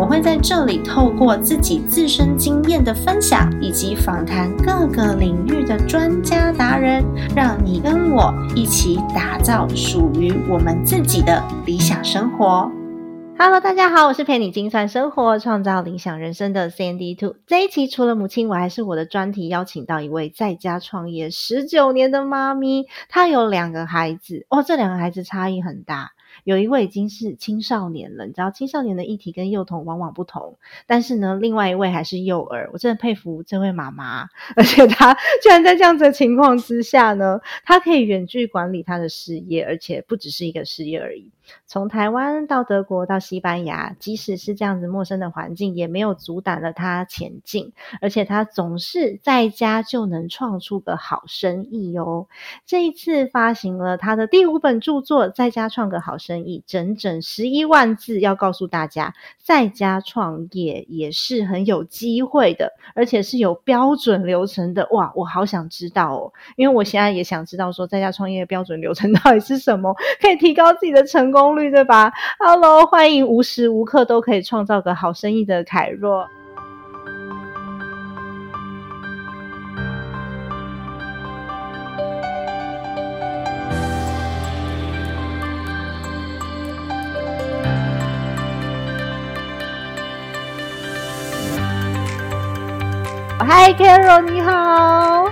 我会在这里透过自己自身经验的分享，以及访谈各个领域的专家达人，让你跟我一起打造属于我们自己的理想生活。Hello，大家好，我是陪你精算生活、创造理想人生的 Sandy Two。这一期除了母亲，我还是我的专题邀请到一位在家创业十九年的妈咪，她有两个孩子哦，这两个孩子差异很大。有一位已经是青少年了，你知道青少年的议题跟幼童往往不同，但是呢，另外一位还是幼儿，我真的佩服这位妈妈，而且她居然在这样子的情况之下呢，她可以远距管理她的事业，而且不只是一个事业而已。从台湾到德国到西班牙，即使是这样子陌生的环境，也没有阻挡了他前进。而且他总是在家就能创出个好生意哦。这一次发行了他的第五本著作《在家创个好生意》，整整十一万字，要告诉大家，在家创业也是很有机会的，而且是有标准流程的。哇，我好想知道哦，因为我现在也想知道说，在家创业的标准流程到底是什么，可以提高自己的成功。率对吧？Hello，欢迎无时无刻都可以创造个好生意的凯若。嗨，Carol，你好。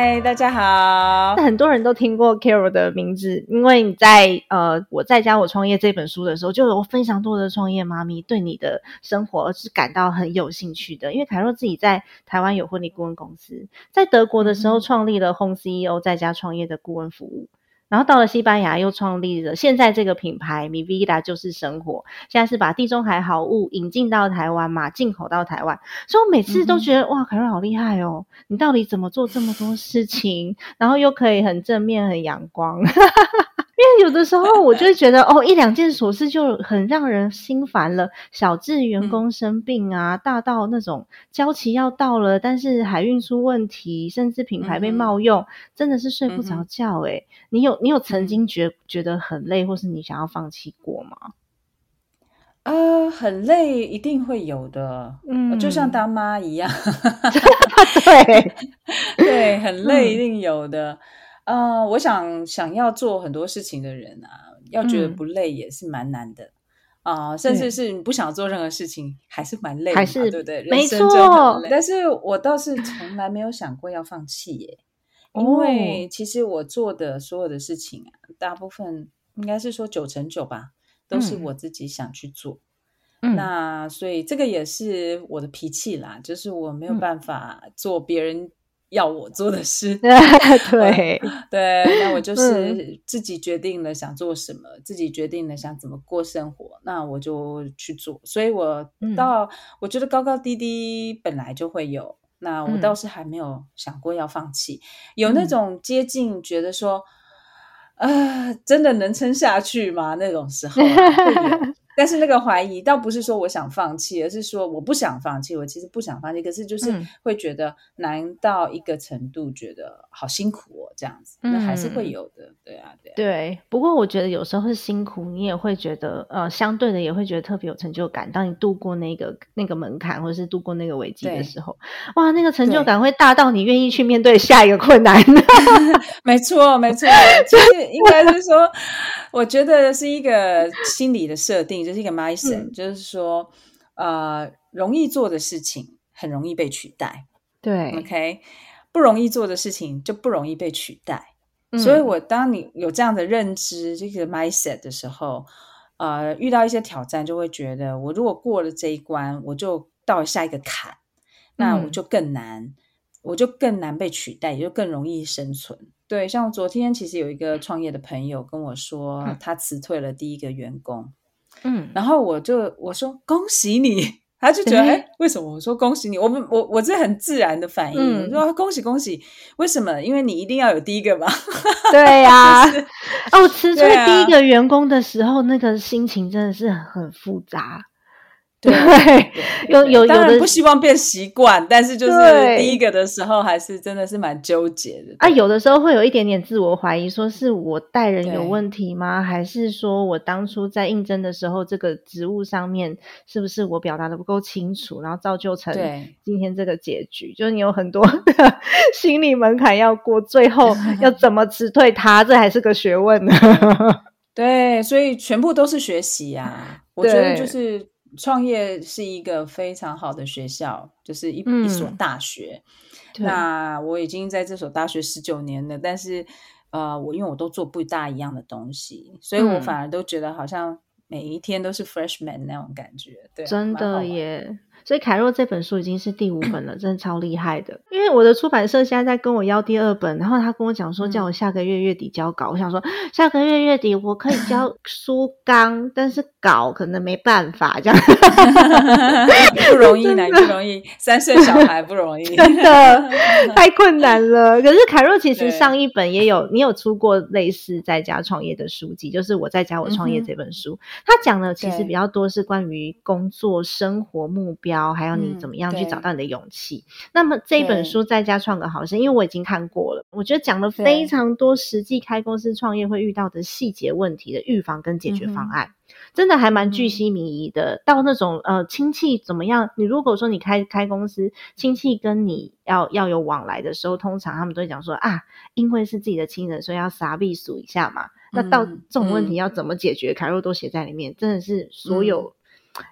嗨，大家好！很多人都听过 Carol 的名字，因为你在呃，我在家我创业这本书的时候，就有非常多的创业妈咪对你的生活是感到很有兴趣的。因为凯若自己在台湾有婚礼顾问公司，在德国的时候创立了 Home CEO 在家创业的顾问服务。然后到了西班牙，又创立了现在这个品牌 Mi Vida 就是生活。现在是把地中海好物引进到台湾嘛，进口到台湾。所以我每次都觉得哇，凯瑞好厉害哦！你到底怎么做这么多事情，然后又可以很正面、很阳光？因为有的时候我就会觉得哦，一两件琐事就很让人心烦了。小至员工生病啊，大到那种交期要到了，但是海运出问题，甚至品牌被冒用，真的是睡不着觉哎。你有你有曾经觉觉得很累，或是你想要放弃过吗？啊，很累，一定会有的。嗯，就像当妈一样，对 对，很累，一定有的。呃，我想想要做很多事情的人啊，要觉得不累也是蛮难的啊，甚至是你不想做任何事情，还是蛮累，还是对不对？没错。但是我倒是从来没有想过要放弃耶，因为其实我做的所有的事情啊，大部分应该是说九成九吧，都是我自己想去做。那所以这个也是我的脾气啦，就是我没有办法做别人。要我做的事，对对，那我就是自己决定了想做什么，自己决定了想怎么过生活，那我就去做。所以我到我觉得高高低低本来就会有，那我倒是还没有想过要放弃。有那种接近觉得说，啊，真的能撑下去吗？那种时候。但是那个怀疑倒不是说我想放弃，而是说我不想放弃。我其实不想放弃，可是就是会觉得难到一个程度，觉得好辛苦哦，这样子，那还是会有的。对啊，对啊。对，不过我觉得有时候是辛苦，你也会觉得呃，相对的也会觉得特别有成就感。当你度过那个那个门槛，或者是度过那个危机的时候，哇，那个成就感会大到你愿意去面对下一个困难。没错，没错，就是应该是说，我觉得是一个心理的设定。就是一个 mindset，就是说，呃，容易做的事情很容易被取代，对，OK，不容易做的事情就不容易被取代。所以，我当你有这样的认知，这个 mindset 的时候，呃，遇到一些挑战，就会觉得，我如果过了这一关，我就到了下一个坎，那我就更难，我就更难被取代，也就更容易生存。对，像昨天其实有一个创业的朋友跟我说，他辞退了第一个员工。嗯，然后我就我说恭喜你，他就觉得，哎，为什么我说恭喜你？我们我我这很自然的反应，我说恭喜恭喜。为什么？因为你一定要有第一个嘛。对呀。哦，辞退第一个员工的时候，那个心情真的是很复杂。对，有有有的不希望变习惯，但是就是第一个的时候，还是真的是蛮纠结的啊。有的时候会有一点点自我怀疑，说是我待人有问题吗？还是说我当初在应征的时候，这个职务上面是不是我表达的不够清楚，然后造就成今天这个结局？就是你有很多的 心理门槛要过，最后 要怎么辞退他，这还是个学问呢。对，所以全部都是学习呀。我觉得就是。创业是一个非常好的学校，就是一一所大学。那我已经在这所大学十九年了，但是呃，我因为我都做不大一样的东西，所以我反而都觉得好像每一天都是 freshman 那种感觉。对，真的耶。所以凯若这本书已经是第五本了，真的超厉害的。因为我的出版社现在在跟我要第二本，然后他跟我讲说叫我下个月月底交稿。我想说下个月月底我可以交 书纲，但是稿可能没办法这样。不容易，难不容易，三岁小孩不容易，真的太困难了。可是凯若其实上一本也有，你有出过类似在家创业的书籍，就是我在家我创业这本书。他讲的其实比较多是关于工作、生活目标。还有你怎么样去找到你的勇气？那么这本书在家创个好生，因为我已经看过了，我觉得讲了非常多实际开公司创业会遇到的细节问题的预防跟解决方案，真的还蛮具细靡遗的。到那种呃亲戚怎么样？你如果说你开开公司，亲戚跟你要要有往来的时候，通常他们都会讲说啊，因为是自己的亲人，所以要撒避数一下嘛。那到这种问题要怎么解决？凯若都写在里面，真的是所有。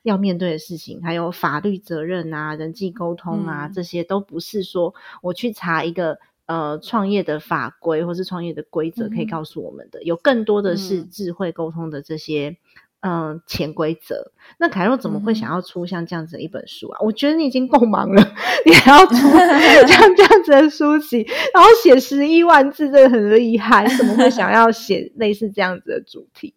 要面对的事情，还有法律责任啊、人际沟通啊，这些都不是说我去查一个呃创业的法规或是创业的规则可以告诉我们的。有更多的是智慧沟通的这些嗯潜规则。那凯若怎么会想要出像这样子的一本书啊？我觉得你已经够忙了，你还要出 像这样子的书籍，然后写十一万字，真的很厉害。怎么会想要写类似这样子的主题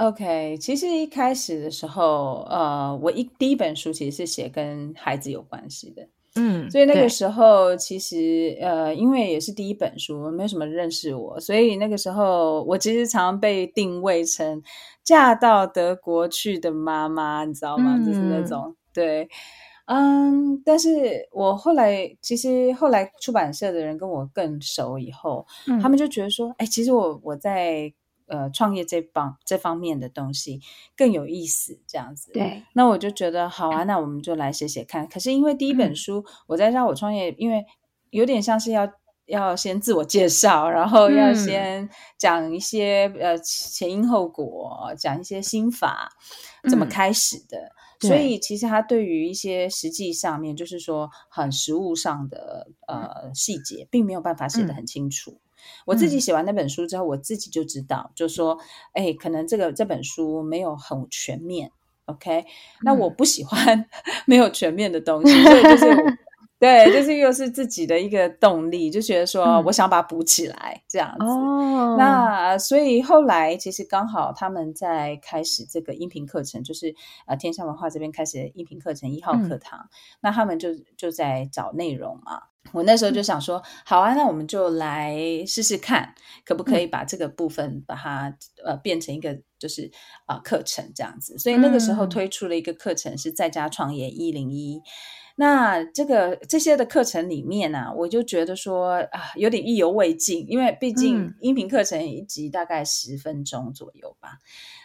？OK，其实一开始的时候，呃，我一第一本书其实是写跟孩子有关系的，嗯，所以那个时候其实呃，因为也是第一本书，没有什么认识我，所以那个时候我其实常被定位成嫁到德国去的妈妈，你知道吗？就是那种对，嗯，但是我后来其实后来出版社的人跟我更熟以后，他们就觉得说，哎，其实我我在。呃，创业这方这方面的东西更有意思，这样子。对，那我就觉得好啊，那我们就来写写看。可是因为第一本书我在让我创业，因为有点像是要要先自我介绍，然后要先讲一些呃前因后果，讲一些心法怎么开始的。所以其实他对于一些实际上面，就是说很实物上的呃细节，并没有办法写得很清楚。我自己写完那本书之后，我自己就知道，就说，哎，可能这个这本书没有很全面，OK？那我不喜欢 没有全面的东西，所以就是。对，就是又是自己的一个动力，就觉得说我想把它补起来这样子。那所以后来其实刚好他们在开始这个音频课程，就是呃天下文化这边开始音频课程一号课堂，那他们就就在找内容嘛。我那时候就想说，好啊，那我们就来试试看，可不可以把这个部分把它呃变成一个就是啊课程这样子。所以那个时候推出了一个课程，是在家创业一零一。那这个这些的课程里面呢，我就觉得说啊，有点意犹未尽，因为毕竟音频课程一集大概十分钟左右吧。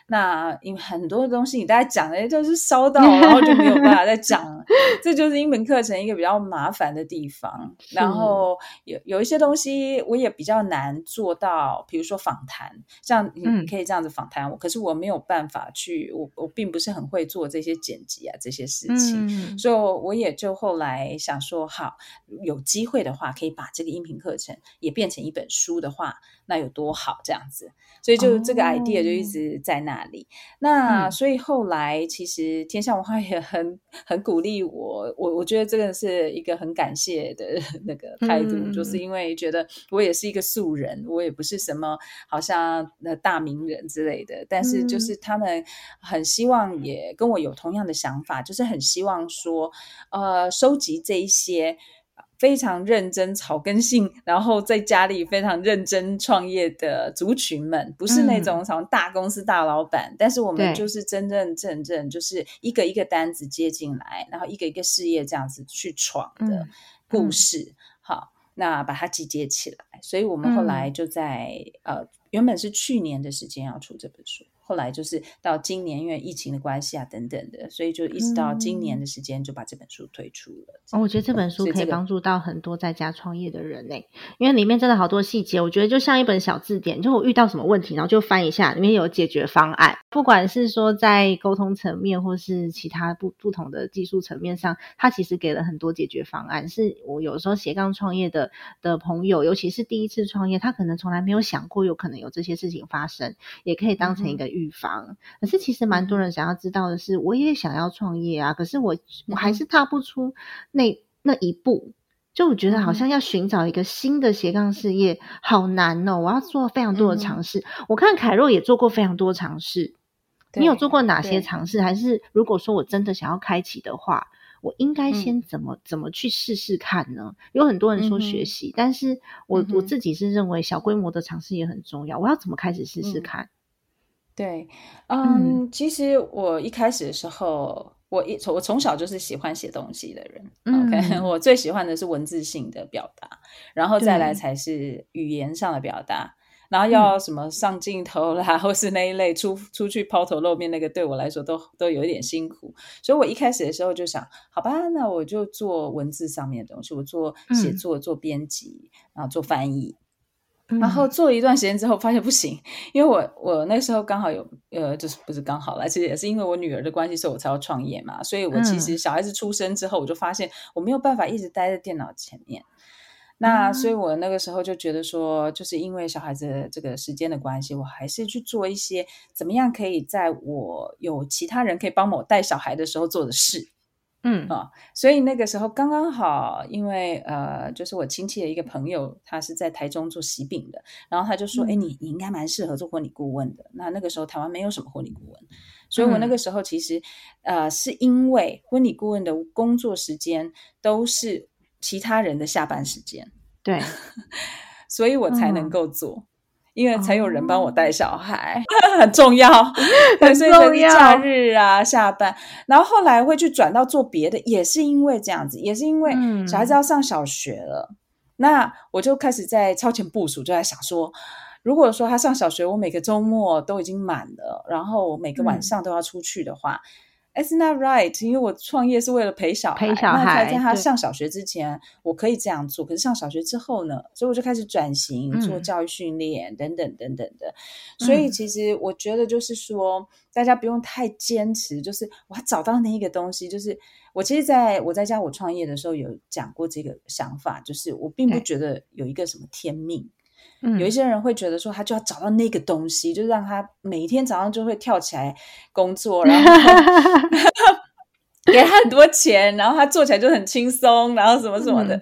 那因为很多东西你大家讲的就是烧到，然后就没有办法 再讲了。这就是英文课程一个比较麻烦的地方。然后有有一些东西我也比较难做到，比如说访谈，像你可以这样子访谈我，可是我没有办法去，我我并不是很会做这些剪辑啊这些事情，所以我也就。就后来想说，好，有机会的话，可以把这个音频课程也变成一本书的话，那有多好？这样子，所以就这个 idea 就一直在那里。那所以后来其实天下文化也很 很鼓励我，我我觉得这个是一个很感谢的 那个态度，就是因为觉得我也是一个素人，我也不是什么好像那大名人之类的，但是就是他们很希望也跟我有同样的想法，就是很希望说，呃，收集这一些。非常认真草根性，然后在家里非常认真创业的族群们，不是那种什么大公司大老板，但是我们就是真真正正就是一个一个单子接进来，然后一个一个事业这样子去闯的故事。好，那把它集结起来，所以我们后来就在呃，原本是去年的时间要出这本书。后来就是到今年，因为疫情的关系啊，等等的，所以就一直到今年的时间就把这本书推出了。哦，我觉得这本书可以帮助到很多在家创业的人呢，因为里面真的好多细节，我觉得就像一本小字典，就我遇到什么问题，然后就翻一下，里面有解决方案。不管是说在沟通层面，或是其他不不同的技术层面上，它其实给了很多解决方案。是我有时候斜杠创业的的朋友，尤其是第一次创业，他可能从来没有想过有可能有这些事情发生，也可以当成一个。预防，可是其实蛮多人想要知道的是，我也想要创业啊，可是我我还是踏不出那那一步，就我觉得好像要寻找一个新的斜杠事业好难哦，我要做非常多的尝试。我看凯若也做过非常多尝试，你有做过哪些尝试？还是如果说我真的想要开启的话，我应该先怎么怎么去试试看呢？有很多人说学习，但是我我自己是认为小规模的尝试也很重要。我要怎么开始试试看？对，嗯，其实我一开始的时候，我一从我从小就是喜欢写东西的人。OK，我最喜欢的是文字性的表达，然后再来才是语言上的表达，然后要什么上镜头啦，或是那一类出出去抛头露面那个，对我来说都都有一点辛苦。所以我一开始的时候就想，好吧，那我就做文字上面的东西，我做写作、做编辑，然后做翻译。然后做了一段时间之后，发现不行，因为我我那时候刚好有呃，就是不是刚好啦，其实也是因为我女儿的关系，所以我才要创业嘛。所以我其实小孩子出生之后，我就发现我没有办法一直待在电脑前面。那所以我那个时候就觉得说，就是因为小孩子这个时间的关系，我还是去做一些怎么样可以在我有其他人可以帮我带小孩的时候做的事。嗯。啊，所以那个时候刚刚好，因为呃，就是我亲戚的一个朋友，他是在台中做喜饼的，然后他就说：“哎，你你应该蛮适合做婚礼顾问的。”那那个时候台湾没有什么婚礼顾问，所以我那个时候其实呃，是因为婚礼顾问的工作时间都是其他人的下班时间，对，所以我才能够做。因为才有人帮我带小孩，很重要，很重要。假日啊，下班，然后后来会去转到做别的，也是因为这样子，也是因为小孩子要上小学了，那我就开始在超前部署，就在想说，如果说他上小学，我每个周末都已经满了，然后每个晚上都要出去的话。It's not right，因为我创业是为了陪小孩，那在他上小学之前，我可以这样做。可是上小学之后呢？所以我就开始转型做教育训练等等等等的。所以其实我觉得就是说，大家不用太坚持，就是我找到那一个东西。就是我其实在我在家我创业的时候有讲过这个想法，就是我并不觉得有一个什么天命。有一些人会觉得说，他就要找到那个东西，就让他每一天早上就会跳起来工作，然后 给他很多钱，然后他做起来就很轻松，然后什么什么的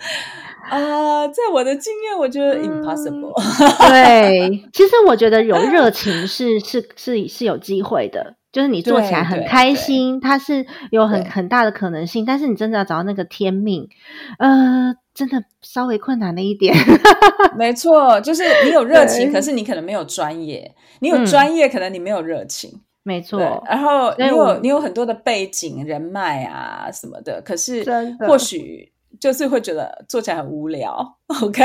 啊。在我的经验，我觉得 impossible。对，其实我觉得有热 情是是是是有机会的。就是你做起来很开心，它是有很很大的可能性，但是你真的要找到那个天命，呃，真的稍微困难了一点。没错，就是你有热情，可是你可能没有专业；你有专业，可能你没有热情。没错，然后你有你有很多的背景、人脉啊什么的，可是或许。就是会觉得做起来很无聊。OK，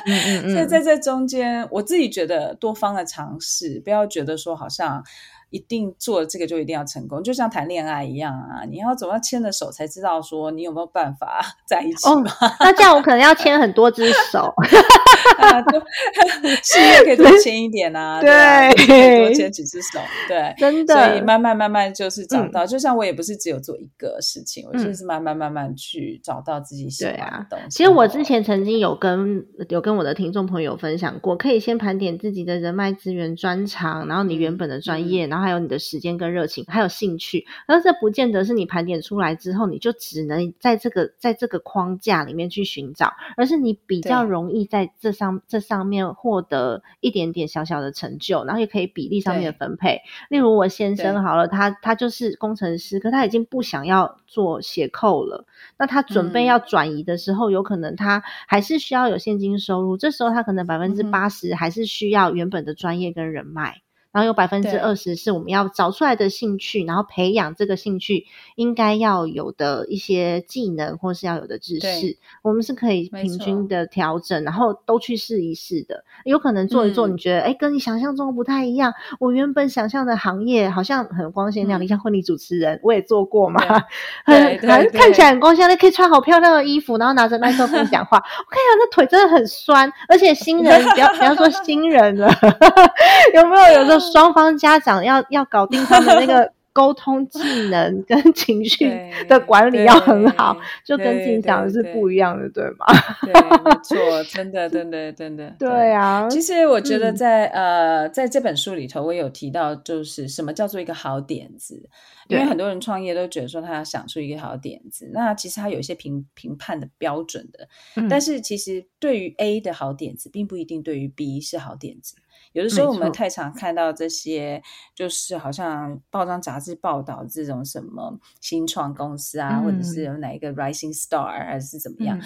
所以在这中间，我自己觉得多方的尝试，不要觉得说好像。一定做这个就一定要成功，就像谈恋爱一样啊！你要总要牵着手才知道说你有没有办法 在一起嘛？那这样我可能要牵很多只手，事业可以多牵一点啊，对，多牵几只手，对，真的。所以慢慢慢慢就是找到，就像我也不是只有做一个事情，我就是慢慢慢慢去找到自己喜欢的东西。其实我之前曾经有跟有跟我的听众朋友分享过，可以先盘点自己的人脉资源、专长，然后你原本的专业，然后。还有你的时间跟热情，还有兴趣，而这不见得是你盘点出来之后，你就只能在这个在这个框架里面去寻找，而是你比较容易在这上这上面获得一点点小小的成就，然后也可以比例上面的分配。例如我先生好了，他他就是工程师，可他已经不想要做斜扣了，那他准备要转移的时候，有可能他还是需要有现金收入，这时候他可能百分之八十还是需要原本的专业跟人脉。然后有百分之二十是我们要找出来的兴趣，然后培养这个兴趣应该要有的一些技能，或是要有的知识，我们是可以平均的调整，然后都去试一试的。有可能做一做，你觉得哎，跟你想象中不太一样。我原本想象的行业好像很光鲜亮丽，像婚礼主持人，我也做过嘛，很看看起来很光鲜，那可以穿好漂亮的衣服，然后拿着麦克风讲话。我看一下，那腿真的很酸，而且新人不要不要说新人了，有没有有时候？双方家长要要搞定他们那个沟通技能跟情绪 的管理要很好，就跟自己讲的是不一样的，对吗？对，没错，真的，真的，真的，对啊。其实我觉得在呃，在这本书里头，我有提到，就是什么叫做一个好点子，因为很多人创业都觉得说他要想出一个好点子，那其实他有一些评评判的标准的，但是其实对于 A 的好点子，并不一定对于 B 是好点子。有的时候我们太常看到这些，就是好像报章杂志报道这种什么新创公司啊，或者是有哪一个 rising star 还是怎么样？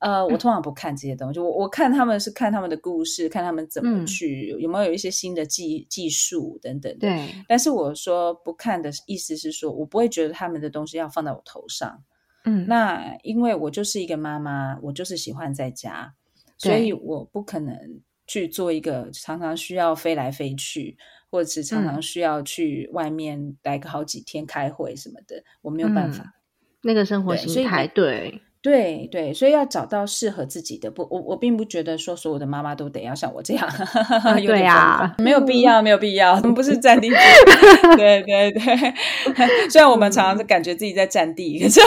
呃，我通常不看这些东西，我我看他们是看他们的故事，看他们怎么去有没有一些新的技技术等等。对，但是我说不看的意思是说，我不会觉得他们的东西要放在我头上。嗯，那因为我就是一个妈妈，我就是喜欢在家，所以我不可能。去做一个常常需要飞来飞去，或者是常常需要去外面待个好几天开会什么的，我没有办法。那个生活形态，对。对对，所以要找到适合自己的。不，我我并不觉得说所有的妈妈都得要像我这样，对呀，没有必要，没有必要。我们不是占地，对对对。虽然我们常常是感觉自己在占地，可是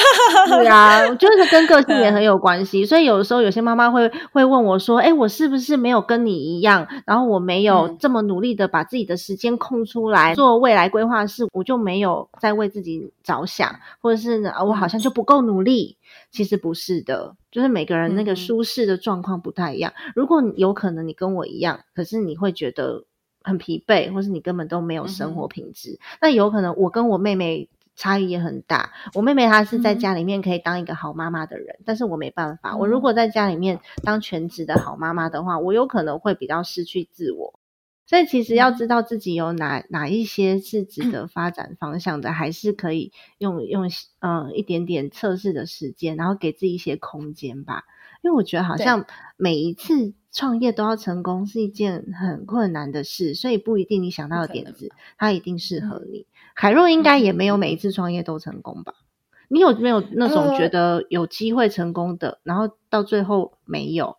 对啊，我觉得跟个性也很有关系。所以有的时候有些妈妈会会问我说：“哎，我是不是没有跟你一样？然后我没有这么努力的把自己的时间空出来做未来规划是，我就没有在为自己着想，或者是呢我好像就不够努力。”其实不是的，就是每个人那个舒适的状况不太一样。如果有可能你跟我一样，可是你会觉得很疲惫，或是你根本都没有生活品质，那有可能我跟我妹妹差异也很大。我妹妹她是在家里面可以当一个好妈妈的人，但是我没办法。我如果在家里面当全职的好妈妈的话，我有可能会比较失去自我。所以其实要知道自己有哪哪一些是值得 发展方向的，还是可以用用嗯一点点测试的时间，然后给自己一些空间吧。因为我觉得好像每一次创业都要成功是一件很困难的事，所以不一定你想到的点子它一定适合你。海若应该也没有每一次创业都成功吧？你有没有那种觉得有机会成功的，然后到最后没有？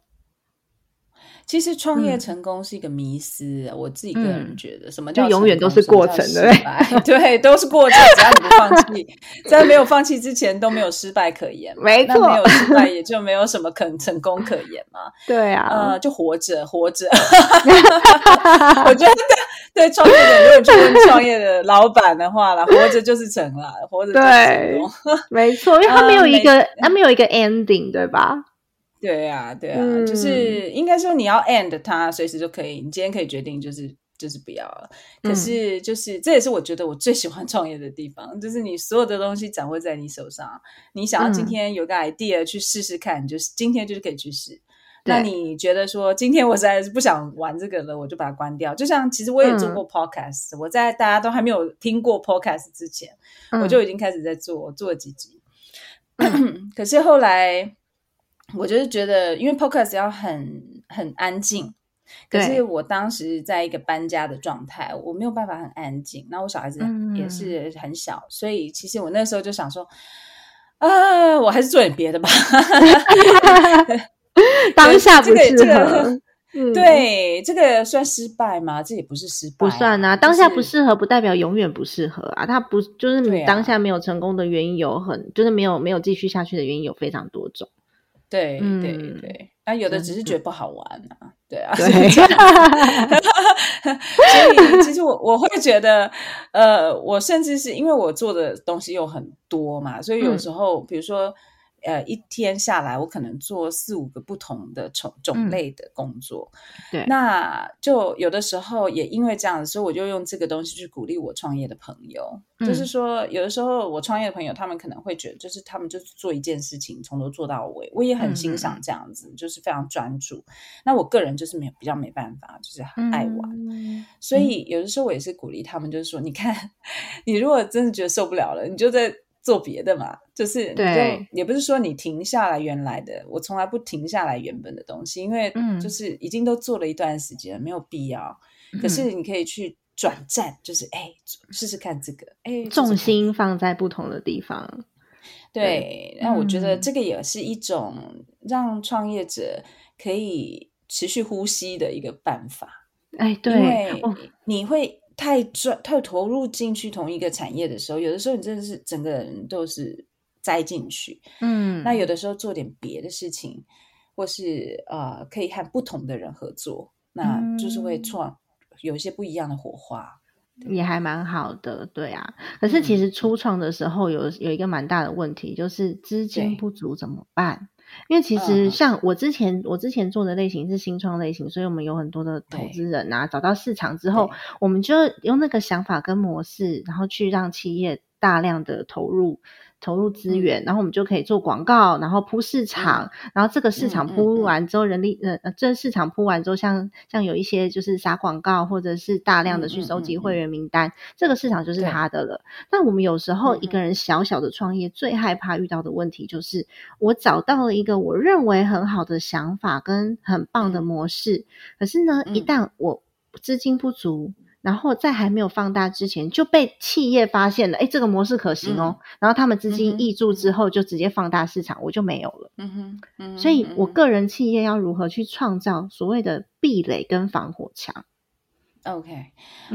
其实创业成功是一个迷思，我自己个人觉得，什么叫永远都是过程的？对，都是过程，只要你不放弃，在没有放弃之前都没有失败可言。没错，没有失败 也就没有什么可成功可言嘛。对啊，呃，就活着，活着。我觉得对创业的，如果去问创业的老板的话了，活着就是成了，活着对，没错，因为他没有一个，他没有一个 ending，对吧？对啊，对啊，就是应该说你要 end 它，随时都可以。你今天可以决定，就是就是不要了。可是就是这也是我觉得我最喜欢创业的地方，就是你所有的东西掌握在你手上。你想要今天有个 idea 去试试看，就是今天就是可以去试。那你觉得说今天我实在是不想玩这个了，我就把它关掉。就像其实我也做过 podcast，我在大家都还没有听过 podcast 之前，我就已经开始在做，做了几集。可是后来。我就是觉得，因为 podcast 要很很安静，可是我当时在一个搬家的状态，我没有办法很安静。那我小孩子也是很小，所以其实我那时候就想说，啊，我还是做点别的吧。当下不适合。对，这个算失败吗？这也不是失败，不算啊。当下不适合，不代表永远不适合啊。他不就是你当下没有成功的原因有很，就是没有没有继续下去的原因有非常多种。对对对，那有的只是觉得不好玩啊。对啊，所以其实我我会觉得，呃，我甚至是因为我做的东西又很多嘛，所以有时候比如说。呃，一天下来，我可能做四五个不同的种种类的工作，对，那就有的时候也因为这样，所以我就用这个东西去鼓励我创业的朋友。就是说，有的时候我创业的朋友，他们可能会觉得，就是他们就是做一件事情从头做到尾，我也很欣赏这样子，就是非常专注。那我个人就是没有比较没办法，就是很爱玩，所以有的时候我也是鼓励他们，就是说，你看，你如果真的觉得受不了了，你就在。做别的嘛，就是对，也不是说你停下来原来的，我从来不停下来原本的东西，因为就是已经都做了一段时间，没有必要。可是你可以去转战，就是哎，试试看这个，哎，重心放在不同的地方。对，那我觉得这个也是一种让创业者可以持续呼吸的一个办法。哎，对，你会。太专太投入进去同一个产业的时候，有的时候你真的是整个人都是栽进去。嗯，那有的时候做点别的事情，或是呃，可以和不同的人合作，那就是会创有一些不一样的火花，也还蛮好的。对啊，可是其实初创的时候有有一个蛮大的问题，就是资金不足怎么办？因为其实像我之前我之前做的类型是新创类型，所以我们有很多的投资人啊，找到市场之后，我们就用那个想法跟模式，然后去让企业大量的投入。投入资源，然后我们就可以做广告，然后铺市场，然后这个市场铺完之后，人力呃呃，这市场铺完之后，像像有一些就是撒广告，或者是大量的去收集会员名单，这个市场就是他的了。但我们有时候一个人小小的创业，最害怕遇到的问题就是，我找到了一个我认为很好的想法跟很棒的模式，可是呢，一旦我资金不足。然后在还没有放大之前就被企业发现了，哎，这个模式可行哦。然后他们资金挹注之后，就直接放大市场，我就没有了。嗯哼，所以我个人企业要如何去创造所谓的壁垒跟防火墙？OK，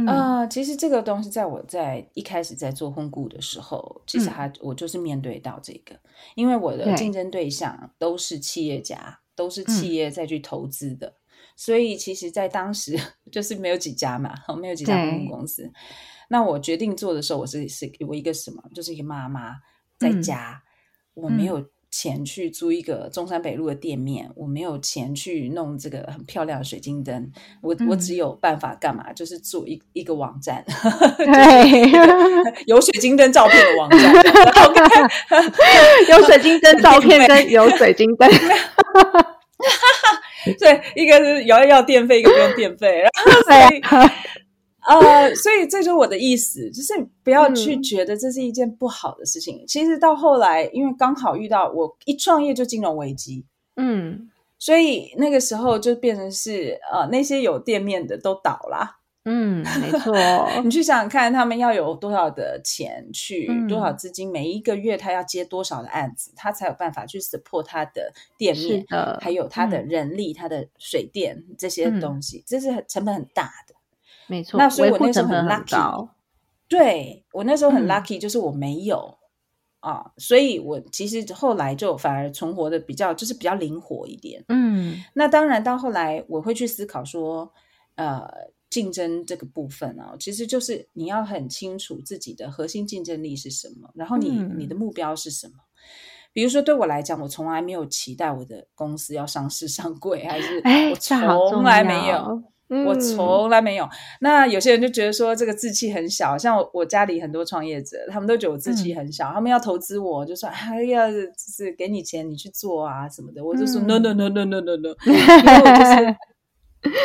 呃，其实这个东西在我在一开始在做控股的时候，其实还我就是面对到这个，因为我的竞争对象都是企业家，都是企业再去投资的。所以其实，在当时就是没有几家嘛，没有几家航空公司。那我决定做的时候，我是是我一个什么，就是一个妈妈在家，我没有钱去租一个中山北路的店面，我没有钱去弄这个很漂亮的水晶灯，我我只有办法干嘛？就是做一一个网站，有水晶灯照片的网站，有水晶灯照片跟有水晶灯。对，一个是要要电费，一个不用电费，然后 所以，呃，所以这就是我的意思，就是不要去觉得这是一件不好的事情。其实到后来，因为刚好遇到我一创业就金融危机，嗯，所以那个时候就变成是呃，那些有店面的都倒了。嗯，没错。你去想想看，他们要有多少的钱去，多少资金，每一个月他要接多少的案子，他才有办法去 support 他的店面，还有他的人力、他的水电这些东西，这是成本很大的。没错。那所以我那时候很 lucky，对我那时候很 lucky，就是我没有啊，所以我其实后来就反而存活的比较，就是比较灵活一点。嗯，那当然到后来我会去思考说，呃。竞争这个部分啊，其实就是你要很清楚自己的核心竞争力是什么，然后你你的目标是什么。比如说对我来讲，我从来没有期待我的公司要上市上柜，还是我从来没有，我从来没有。那有些人就觉得说这个志气很小，像我我家里很多创业者，他们都觉得我志气很小，他们要投资我，就说哎呀，就是给你钱你去做啊什么的，我就说 no no no no no no no，因为我就是。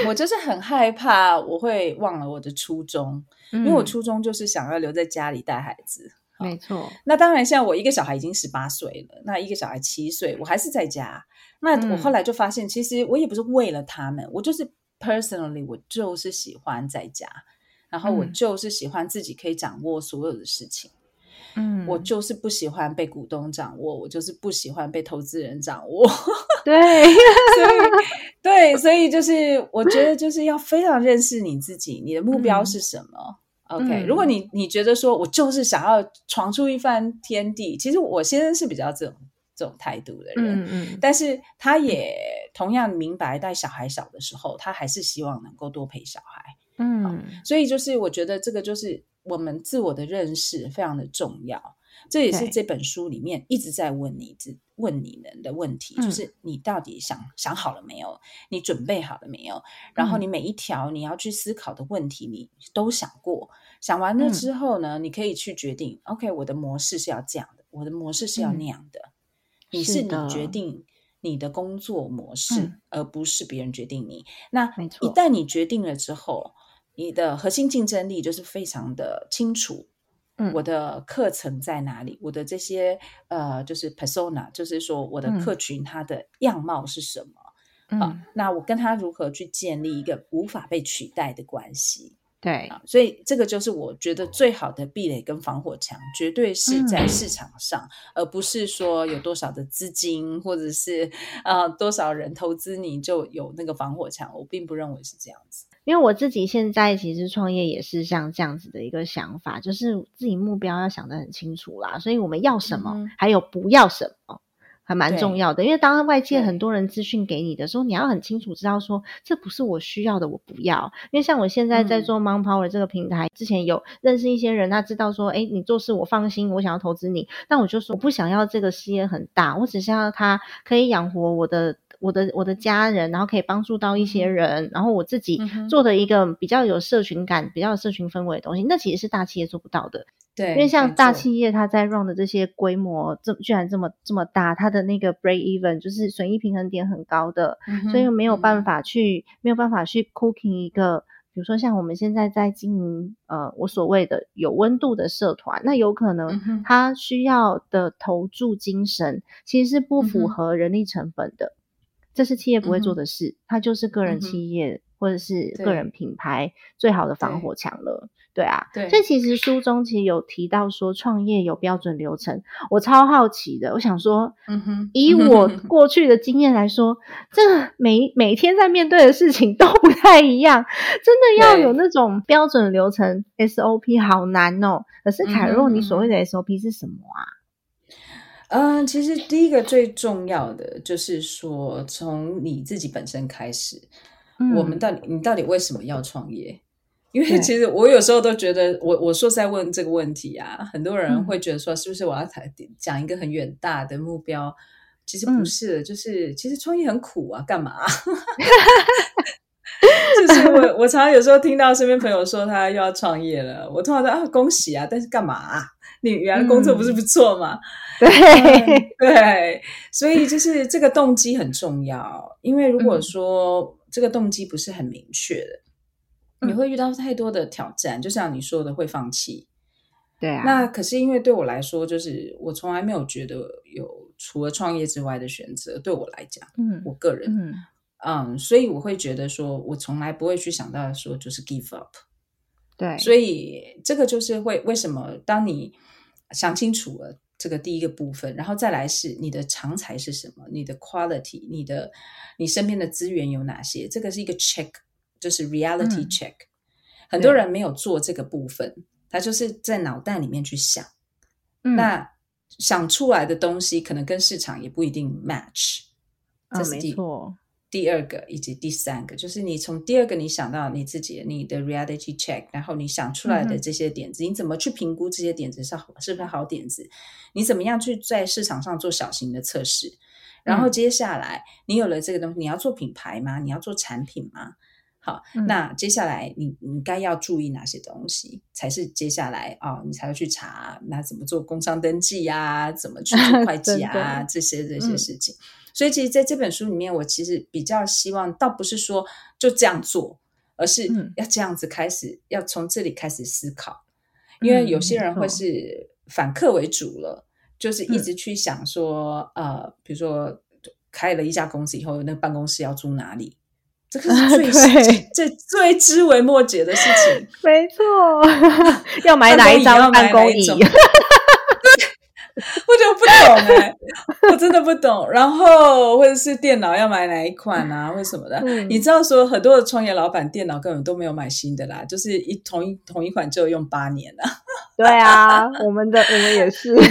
我就是很害怕我会忘了我的初衷，因为我初衷就是想要留在家里带孩子，没错。那当然，现在我一个小孩已经十八岁了，那一个小孩七岁，我还是在家。那我后来就发现，其实我也不是为了他们，我就是 personally，我就是喜欢在家，然后我就是喜欢自己可以掌握所有的事情。嗯，我就是不喜欢被股东掌握，我就是不喜欢被投资人掌握。对，所以对，所以就是我觉得就是要非常认识你自己，你的目标是什么？OK，如果你你觉得说我就是想要闯出一番天地，其实我先生是比较这种这种态度的人，嗯嗯，但是他也同样明白，带小孩小的时候，他还是希望能够多陪小孩，嗯，所以就是我觉得这个就是我们自我的认识非常的重要。这也是这本书里面一直在问你、只问你们的问题，就是你到底想想好了没有？你准备好了没有？然后你每一条你要去思考的问题，你都想过。想完了之后呢，你可以去决定。OK，我的模式是要这样的，我的模式是要那样的。你是你决定你的工作模式，而不是别人决定你。那一旦你决定了之后，你的核心竞争力就是非常的清楚。我的课程在哪里？我的这些呃，就是 persona，就是说我的客群它的样貌是什么？啊，那我跟他如何去建立一个无法被取代的关系？对，啊所以这个就是我觉得最好的壁垒跟防火墙，绝对是在市场上，而不是说有多少的资金，或者是呃多少人投资你就有那个防火墙。我并不认为是这样子。因为我自己现在其实创业也是像这样子的一个想法，就是自己目标要想得很清楚啦。所以我们要什么，还有不要什么，还蛮重要的。因为当外界很多人资讯给你的时候，你要很清楚知道说这不是我需要的，我不要。因为像我现在在做 Mon Power 这个平台，之前有认识一些人，他知道说，哎，你做事我放心，我想要投资你。但我就说我不想要这个事业很大，我只想要它可以养活我的。我的我的家人，然后可以帮助到一些人，然后我自己做的一个比较有社群感、比较有社群氛围的东西，那其实是大企业做不到的。对，因为像大企业，它在 run 的这些规模，这居然这么这么大，它的那个 break even 就是损益平衡点很高的，所以没有办法去没有办法去 cooking 一个，比如说像我们现在在经营呃我所谓的有温度的社团，那有可能它需要的投注精神其实是不符合人力成本的。这是企业不会做的事，它就是个人企业或者是个人品牌最好的防火墙了。对啊，所以其实书中其实有提到说创业有标准流程，我超好奇的，我想说，嗯哼，以我 过去的经验来说，这每每天在面对的事情都不太一样，真的要有那种标准流程 SOP 好难哦。可是凯若，你所谓的 SOP 是什么啊？嗯，其实第一个最重要的就是说，从你自己本身开始，我们到底你到底为什么要创业？因为其实我有时候都觉得，我我说在问这个问题啊，很多人会觉得说，是不是我要谈讲一个很远大的目标？其实不是，就是其实创业很苦啊，干嘛？就是我我常常有时候听到身边朋友说他又要创业了，我通常说啊恭喜啊，但是干嘛？你原来工作不是不错吗？对对，所以就是这个动机很重要。因为如果说这个动机不是很明确的，你会遇到太多的挑战，就像你说的会放弃。对啊。那可是因为对我来说，就是我从来没有觉得有除了创业之外的选择。对我来讲，嗯，我个人，嗯嗯，所以我会觉得说，我从来不会去想到说就是 give up。对，所以这个就是会为什么当你。想清楚了这个第一个部分，然后再来是你的长才是什么？你的 quality，你的你身边的资源有哪些？这个是一个 check，就是 reality check。很多人没有做这个部分，他就是在脑袋里面去想，那想出来的东西可能跟市场也不一定 match。这是没错。第二个以及第三个，就是你从第二个你想到你自己你的 reality check，然后你想出来的这些点子，你怎么去评估这些点子是好是不是好点子？你怎么样去在市场上做小型的测试？然后接下来你有了这个东西，你要做品牌吗？你要做产品吗？好，那接下来你你该要注意哪些东西才是接下来哦？你才会去查那怎么做工商登记啊？怎么去做会计 啊？这些这些事情。所以，其实在这本书里面，我其实比较希望，倒不是说就这样做，而是要这样子开始，要从这里开始思考。因为有些人会是反客为主了，就是一直去想说，呃，比如说开了一家公司以后，那个办公室要住哪里，这个是最 最最枝微末节的事情。没错，要买哪一张办公椅？懂哎，我真的不懂。然后或者是电脑要买哪一款啊，或什么的？你知道说很多的创业老板电脑根本都没有买新的啦，就是一同一同一款就用八年了。对啊，我们的我们也是。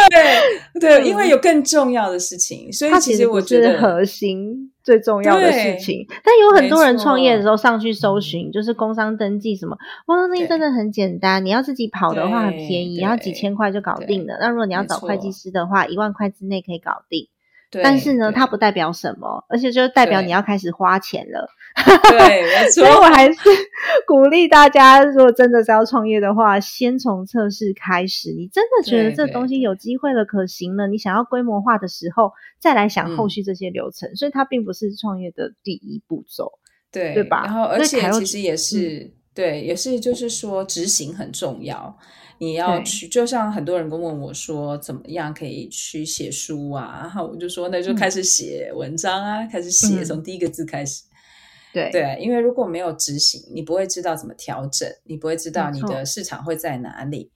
对对，因为有更重要的事情，所以其实我觉得核心。最重要的事情，但有很多人创业的时候上去搜寻，就是工商登记什么，工商登记真的很简单，你要自己跑的话很便宜，要几千块就搞定了。那如果你要找会计师的话，一万块之内可以搞定。但是呢，它不代表什么，而且就代表你要开始花钱了。对，所以我还是鼓励大家，如果真的是要创业的话，先从测试开始。你真的觉得这东西有机会了、可行了，你想要规模化的时候，再来想后续这些流程。所以它并不是创业的第一步骤，对对吧？然后，而且其实也是对，也是就是说执行很重要。你要去，就像很多人跟问我说，怎么样可以去写书啊？然后我就说，那就开始写文章啊，开始写，从第一个字开始。对对，因为如果没有执行，你不会知道怎么调整，你不会知道你的市场会在哪里。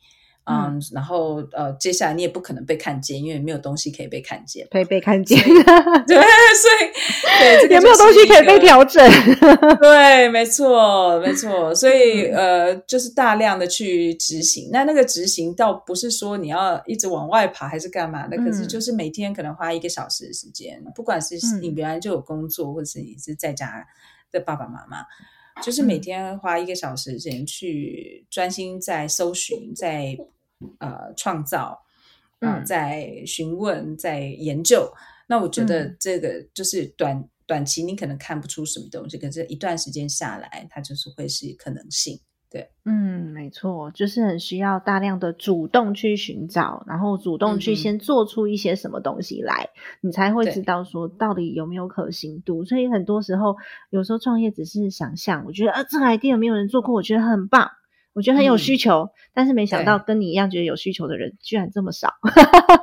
嗯，然后呃，接下来你也不可能被看见，因为没有东西可以被看见，可以被看见。对，所以对，有没有东西可以被调整？对，没错，没错。所以呃，就是大量的去执行。那那个执行倒不是说你要一直往外爬还是干嘛的，可是就是每天可能花一个小时的时间，不管是你原来就有工作，或者是你是在家的爸爸妈妈。就是每天花一个小时时间去专心在搜寻，在呃创造，嗯，在询问，在研究。那我觉得这个就是短短期你可能看不出什么东西，可是一段时间下来，它就是会是可能性。对，嗯，没错，就是很需要大量的主动去寻找，然后主动去先做出一些什么东西来，你才会知道说到底有没有可行度。所以很多时候，有时候创业只是想象，我觉得啊，这个 idea 没有人做过，我觉得很棒。我觉得很有需求，但是没想到跟你一样觉得有需求的人居然这么少，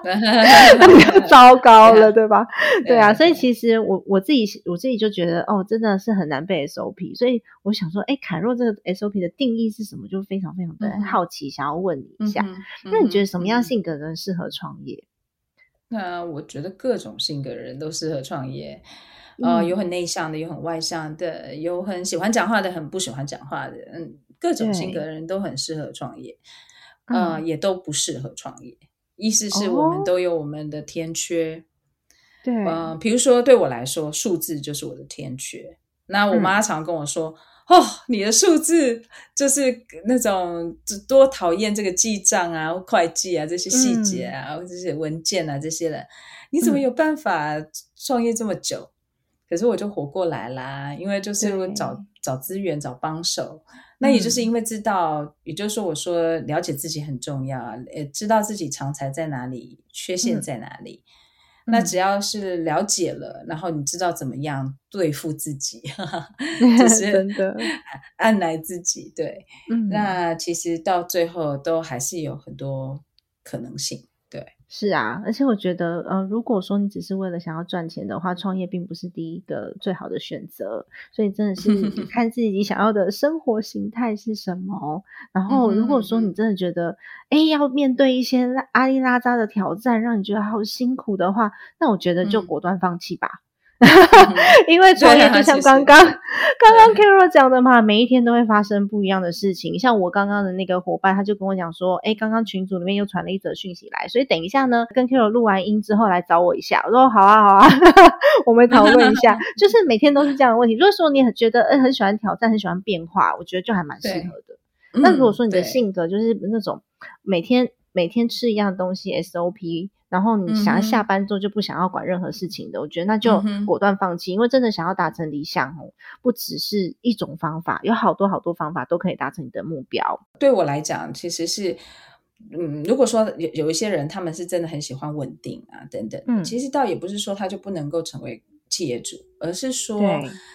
那 就糟糕了，对吧？对啊，所以其实我我自己我自己就觉得哦，真的是很难背 SOP，所以我想说，哎，凯若这个 SOP 的定义是什么？就非常非常的好奇，想要问你一下。那你觉得什么样性格的人适合创业？那我觉得各种性格的人都适合创业，呃，有很内向的，有很外向的，有很喜欢讲话的，很不喜欢讲话的，嗯。各种性格的人都很适合创业，呃，也都不适合创业。意思是我们都有我们的天缺，对，嗯，比如说对我来说，数字就是我的天缺。那我妈常跟我说：“哦，你的数字就是那种多讨厌这个记账啊、会计啊这些细节啊、这些文件啊这些人，你怎么有办法创业这么久？”可是我就活过来啦，因为就是找找资源、找帮手。那也就是因为知道，也就是说，我说了解自己很重要啊，呃，知道自己长才在哪里，缺陷在哪里。那只要是了解了，然后你知道怎么样对付自己，就 是真的 按来自己。对，那其实到最后都还是有很多可能性。是啊，而且我觉得，呃，如果说你只是为了想要赚钱的话，创业并不是第一个最好的选择。所以真的是看自己想要的生活形态是什么。然后，如果说你真的觉得，哎，要面对一些阿里拉扎的挑战，让你觉得好辛苦的话，那我觉得就果断放弃吧。因为创业就像刚刚刚刚 Carol 讲的嘛，每一天都会发生不一样的事情。像我刚刚的那个伙伴，他就跟我讲说：“哎，刚刚群组里面又传了一则讯息来，所以等一下呢，跟 Carol 录完音之后来找我一下。”我说：“好啊，好啊，我们讨论一下。”就是每天都是这样的问题。如果说你很觉得哎很喜欢挑战，很喜欢变化，我觉得就还蛮适合的。那如果说你的性格就是那种每天每天吃一样东西 SOP。然后你想要下班之后就不想要管任何事情的，我觉得那就果断放弃，因为真的想要达成理想哦，不只是一种方法，有好多好多方法都可以达成你的目标。对我来讲，其实是，嗯，如果说有有一些人他们是真的很喜欢稳定啊等等，嗯，其实倒也不是说他就不能够成为企业主，而是说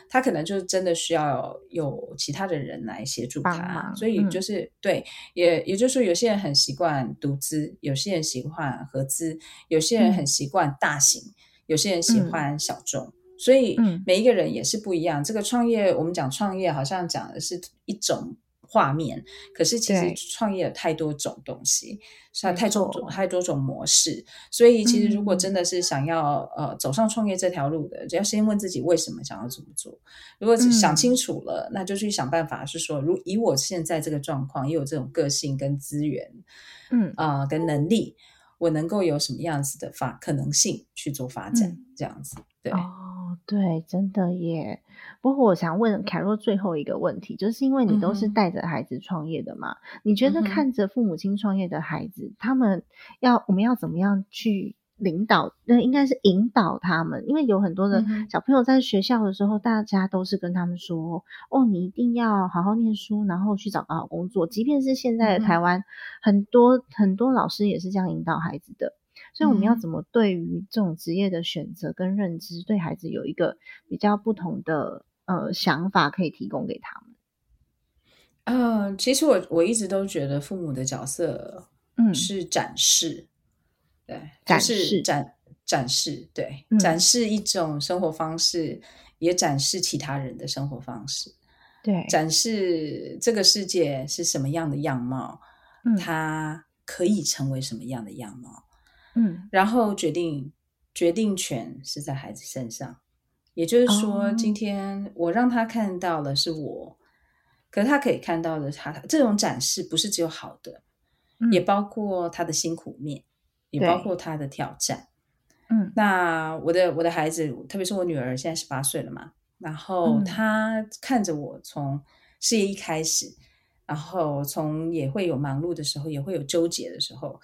他可能就真的需要有其他的人来协助他。所以就是对，也也就是说，有些人很习惯独资，有些人喜欢合资，有些人很习惯大型，有些人喜欢小众。所以每一个人也是不一样。这个创业，我们讲创业，好像讲的是一种。画面，可是其实创业有太多种东西，是太多种太多种模式，所以其实如果真的是想要呃走上创业这条路的，只要先问自己为什么想要这么做。如果想清楚了，那就去想办法，是说如以我现在这个状况，也有这种个性跟资源，嗯。啊跟能力，我能够有什么样子的发可能性去做发展，这样子对。对，真的耶。不过我想问凯若最后一个问题，就是因为你都是带着孩子创业的嘛？你觉得看着父母亲创业的孩子，他们要我们要怎么样去领导？那应该是引导他们，因为有很多的小朋友在学校的时候，大家都是跟他们说：“哦，你一定要好好念书，然后去找个好工作。”即便是现在的台湾，很多很多老师也是这样引导孩子的。所以我们要怎么对于这种职业的选择跟认知，对孩子有一个比较不同的呃想法，可以提供给他们？嗯，其实我我一直都觉得父母的角色，嗯，是展示，对，展示。展展示，对，展示一种生活方式，也展示其他人的生活方式，对，展示这个世界是什么样的样貌，嗯，它可以成为什么样的样貌。嗯，然后决定决定权是在孩子身上，也就是说，今天我让他看到的是我，可是他可以看到的，他这种展示不是只有好的，也包括他的辛苦面，也包括他的挑战。嗯，那我的我的孩子，特别是我女儿，现在十八岁了嘛，然后她看着我从事业一开始，然后从也会有忙碌的时候，也会有纠结的时候。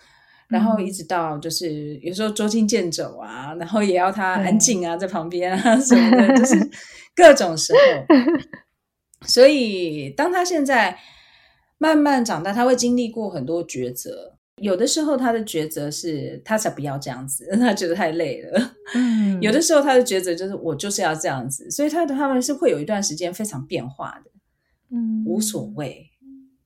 然后一直到就是有时候捉襟见肘啊，然后也要他安静啊，在旁边啊什么的，就是各种时候。所以当他现在慢慢长大，他会经历过很多抉择。有的时候他的抉择是他才不要这样子，他觉得太累了。嗯，有的时候他的抉择就是我就是要这样子，所以他的他们是会有一段时间非常变化的。嗯，无所谓。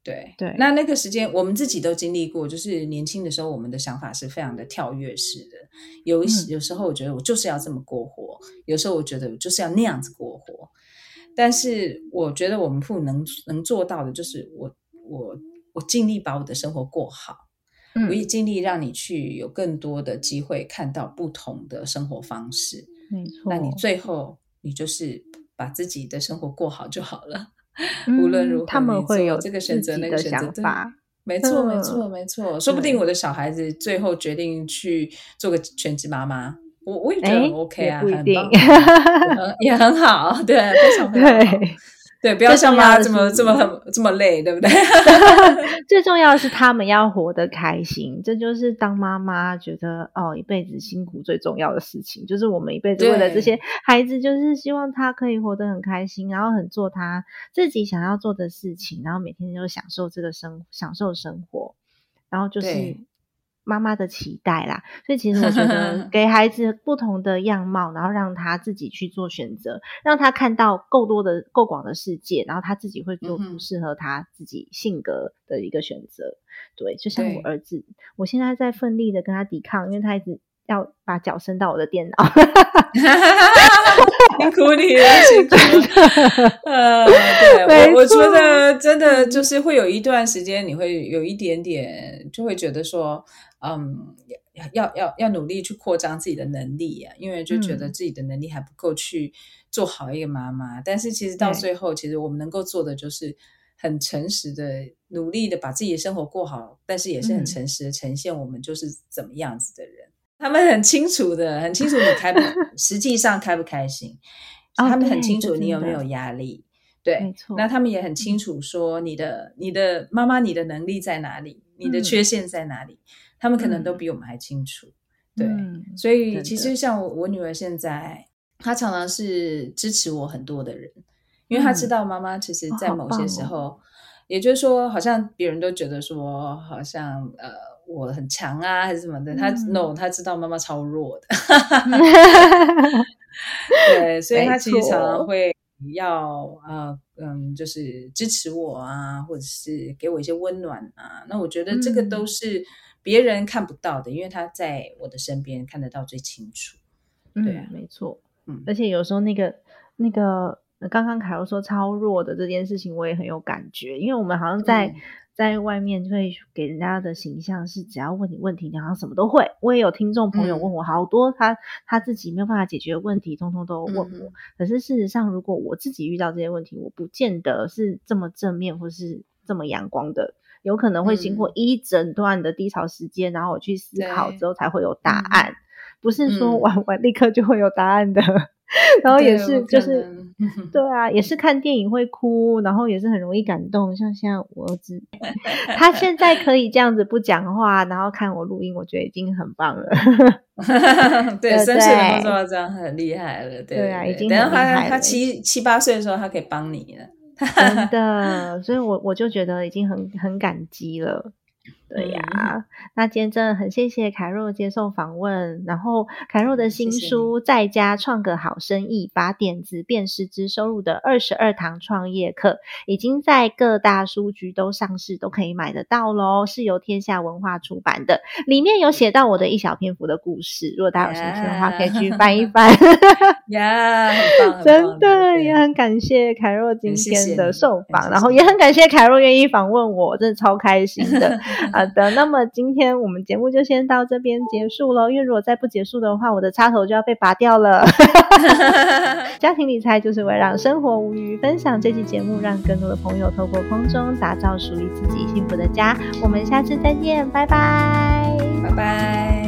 对对，那那个时间我们自己都经历过，就是年轻的时候，我们的想法是非常的跳跃式的。有有时候我觉得我就是要这么过活，有时候我觉得我就是要那样子过活。但是我觉得我们父母能能做到的，就是我我我尽力把我的生活过好，嗯我也尽力让你去有更多的机会看到不同的生活方式。没错，那你最后你就是把自己的生活过好就好了。无论如何，他们会有这个选择、那个选择，法。没错，没错，没错。说不定我的小孩子最后决定去做个全职妈妈，我我也觉得 OK 啊，很棒，也很好，对，非常 对。对，不要像妈这么这么很这么累，对不对？最重要的是他们要活得开心，这就是当妈妈觉得哦，一辈子辛苦最重要的事情，就是我们一辈子为了这些孩子，就是希望他可以活得很开心，然后很做他自己想要做的事情，然后每天就享受这个生享受生活，然后就是。妈妈的期待啦，所以其实我觉得 给孩子不同的样貌，然后让他自己去做选择，让他看到够多的、够广的世界，然后他自己会做出适合他自己性格的一个选择。对，就像我儿子，我现在在奋力的跟他抵抗，因为他一直要把脚伸到我的电脑。辛 苦你了，辛苦。呃，对我我觉得真的就是会有一段时间，你会有一点点，就会觉得说。嗯，要要要要努力去扩张自己的能力呀，因为就觉得自己的能力还不够去做好一个妈妈。但是其实到最后，其实我们能够做的就是很诚实的、努力的把自己的生活过好，但是也是很诚实的呈现我们就是怎么样子的人。他们很清楚的，很清楚你开不，实际上开不开心，他们很清楚你有没有压力。对，那他们也很清楚说你的你的妈妈，你的能力在哪里，你的缺陷在哪里。他们可能都比我们还清楚，对，所以其实像我我女儿现在，她常常是支持我很多的人，因为她知道妈妈其实，在某些时候，也就是说，好像别人都觉得说，好像呃我很强啊，还是什么的，他 no，他知道妈妈超弱的，对，所以他其实常常会要呃嗯，就是支持我啊，或者是给我一些温暖啊。那我觉得这个都是别人看不到的，因为他在我的身边看得到最清楚。对啊，没错。嗯，而且有时候那个那个刚刚凯欧说超弱的这件事情，我也很有感觉，因为我们好像在。在外面会给人家的形象是，只要问你问题，你好像什么都会。我也有听众朋友问我好多，他他自己没有办法解决的问题，通通都问我。可是事实上，如果我自己遇到这些问题，我不见得是这么正面或是这么阳光的，有可能会经过一整段的低潮时间，然后我去思考之后才会有答案，不是说玩完立刻就会有答案的。然后也是，就是对 啊，也是看电影会哭，然后也是很容易感动。像现在我儿子，他现在可以这样子不讲话，然后看我录音，我觉得已经很棒了。对，三岁能做到这样很厉害了。对啊，已经等到他他七七八岁的时候，他可以帮你了。真的，所以我我就觉得已经很很感激了。对呀，那今天真的很谢谢凯若接受访问。然后凯若的新书《在家创个好生意，把点子变实质收入的二十二堂创业课》已经在各大书局都上市，都可以买得到喽。是由天下文化出版的，里面有写到我的一小篇幅的故事。如果大家有兴趣的话，可以去翻一翻。呀，真的也很感谢凯若今天的受访，然后也很感谢凯若愿意访问我，真的超开心的。好的，那么今天我们节目就先到这边结束喽。因为如果再不结束的话，我的插头就要被拔掉了。家庭理财就是为了让生活无余，分享这期节目，让更多的朋友透过空中打造属于自己幸福的家。我们下次再见，拜拜，拜拜。